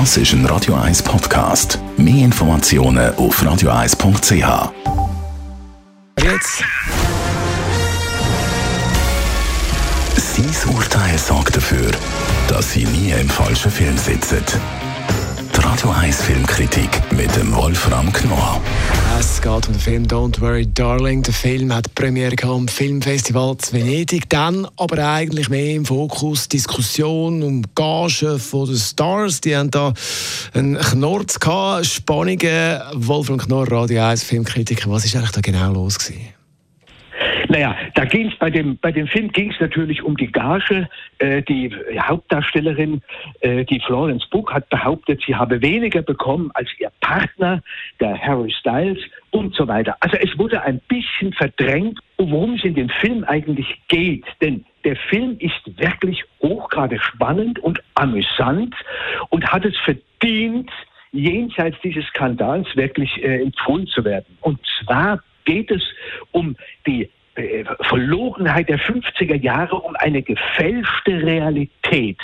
Das ist ein Radio 1 Podcast. Mehr Informationen auf radio1.ch. Jetzt. Sein Urteil sorgt dafür, dass Sie nie im falschen Film sitzen. Radio 1 Filmkritik mit dem Wolfram Knorr. Es geht um den Film Don't Worry Darling. Der Film hat Premiere am Filmfestival zu Venedig. Dann aber eigentlich mehr im Fokus Diskussion um Gagen von den Stars. Die haben da einen Knorz gehabt, Spannungen. Wolfram Knorr, Radio 1 Filmkritiker. Was ist eigentlich da genau los gewesen? Naja, da ging es bei dem, bei dem Film ging es natürlich um die Gage. Äh, die Hauptdarstellerin, äh, die Florence Book, hat behauptet, sie habe weniger bekommen als ihr Partner, der Harry Styles und so weiter. Also es wurde ein bisschen verdrängt, worum es in dem Film eigentlich geht. Denn der Film ist wirklich hochgradig spannend und amüsant und hat es verdient, jenseits dieses Skandals wirklich äh, empfohlen zu werden. Und zwar geht es um die äh, Verlogenheit der 50er Jahre um eine gefälschte Realität.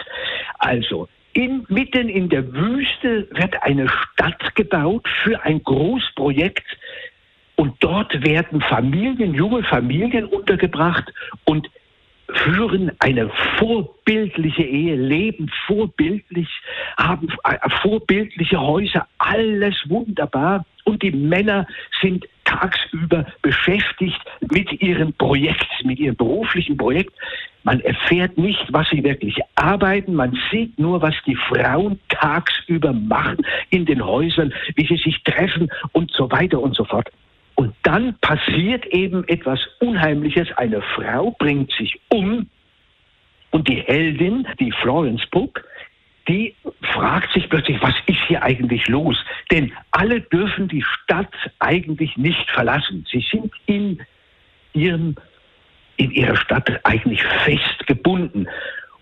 Also in, mitten in der Wüste wird eine Stadt gebaut für ein Großprojekt und dort werden Familien, junge Familien untergebracht und führen eine vorbildliche Ehe, leben vorbildlich, haben äh, vorbildliche Häuser, alles wunderbar. Und die Männer sind tagsüber beschäftigt mit ihrem Projekt, mit ihrem beruflichen Projekt. Man erfährt nicht, was sie wirklich arbeiten. Man sieht nur, was die Frauen tagsüber machen in den Häusern, wie sie sich treffen und so weiter und so fort. Und dann passiert eben etwas Unheimliches. Eine Frau bringt sich um und die Heldin, die Florence Book, die fragt sich plötzlich, was ist hier eigentlich los? Denn alle dürfen die Stadt eigentlich nicht verlassen. Sie sind in ihrem, in ihrer Stadt eigentlich festgebunden.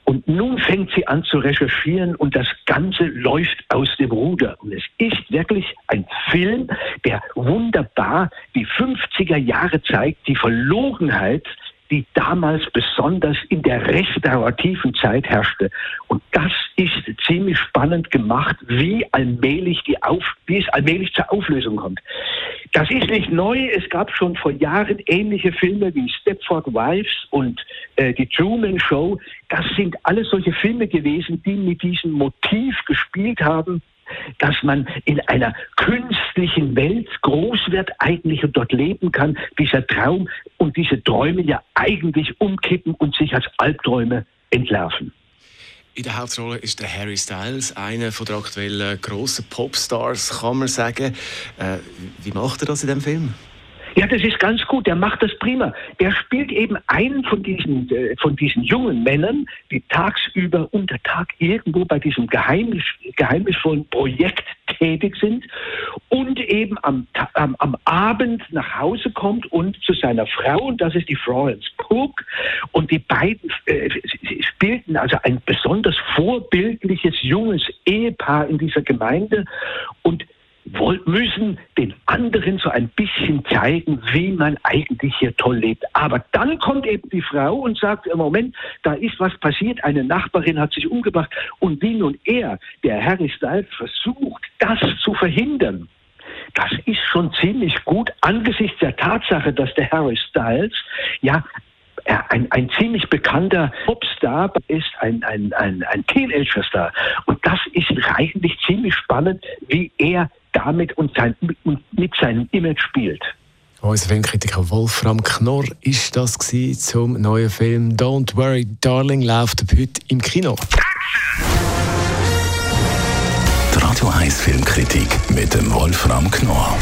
Und nun fängt sie an zu recherchieren und das Ganze läuft aus dem Ruder. Und es ist wirklich ein Film, der wunderbar die 50er Jahre zeigt, die Verlogenheit die damals besonders in der restaurativen Zeit herrschte. Und das ist ziemlich spannend gemacht, wie allmählich die Auf, wie es allmählich zur Auflösung kommt. Das ist nicht neu. Es gab schon vor Jahren ähnliche Filme wie Stepford Wives und äh, die Truman Show. Das sind alles solche Filme gewesen, die mit diesem Motiv gespielt haben dass man in einer künstlichen Welt groß wird eigentlich und dort leben kann, dieser Traum und diese Träume ja eigentlich umkippen und sich als Albträume entlarven. In der Hauptrolle ist der Harry Styles, einer der aktuellen grossen Popstars, kann man sagen. Äh, wie macht er das in dem Film? Ja, das ist ganz gut. Der macht das prima. Der spielt eben einen von diesen, äh, von diesen jungen Männern, die tagsüber unter Tag irgendwo bei diesem geheimnis, geheimnisvollen Projekt tätig sind und eben am, am, am Abend nach Hause kommt und zu seiner Frau, und das ist die Florence Pugh, und die beiden äh, spielten also ein besonders vorbildliches junges Ehepaar in dieser Gemeinde und müssen den anderen so ein bisschen zeigen, wie man eigentlich hier toll lebt. Aber dann kommt eben die Frau und sagt, im Moment, da ist was passiert, eine Nachbarin hat sich umgebracht und wie nun er, der Harry Styles, versucht, das zu verhindern. Das ist schon ziemlich gut angesichts der Tatsache, dass der Harry Styles ja ein, ein ziemlich bekannter Popstar ist, ein, ein, ein, ein Teenager-Star. Und das ist eigentlich ziemlich spannend, wie er damit und, sein, und mit seinem Image spielt. Unser Filmkritiker Wolfram Knorr ist das zum neuen Film Don't Worry Darling läuft heute im Kino. Die Radio 1 Filmkritik mit dem Wolfram Knorr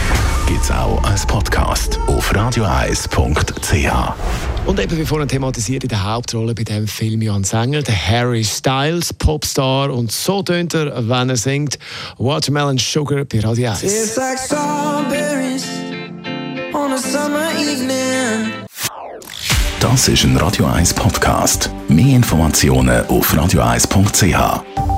gibt's auch als Podcast auf radioeis.ch. Und eben wie vorhin thematisiert in der Hauptrolle bei dem Film Jan Sänger, der Harry Styles, Popstar. Und so tönt er, wenn er singt Watermelon Sugar bei Radio 1. It's like strawberries on a summer evening. Das ist ein Radio 1 Podcast. Mehr Informationen auf radioeis.ch.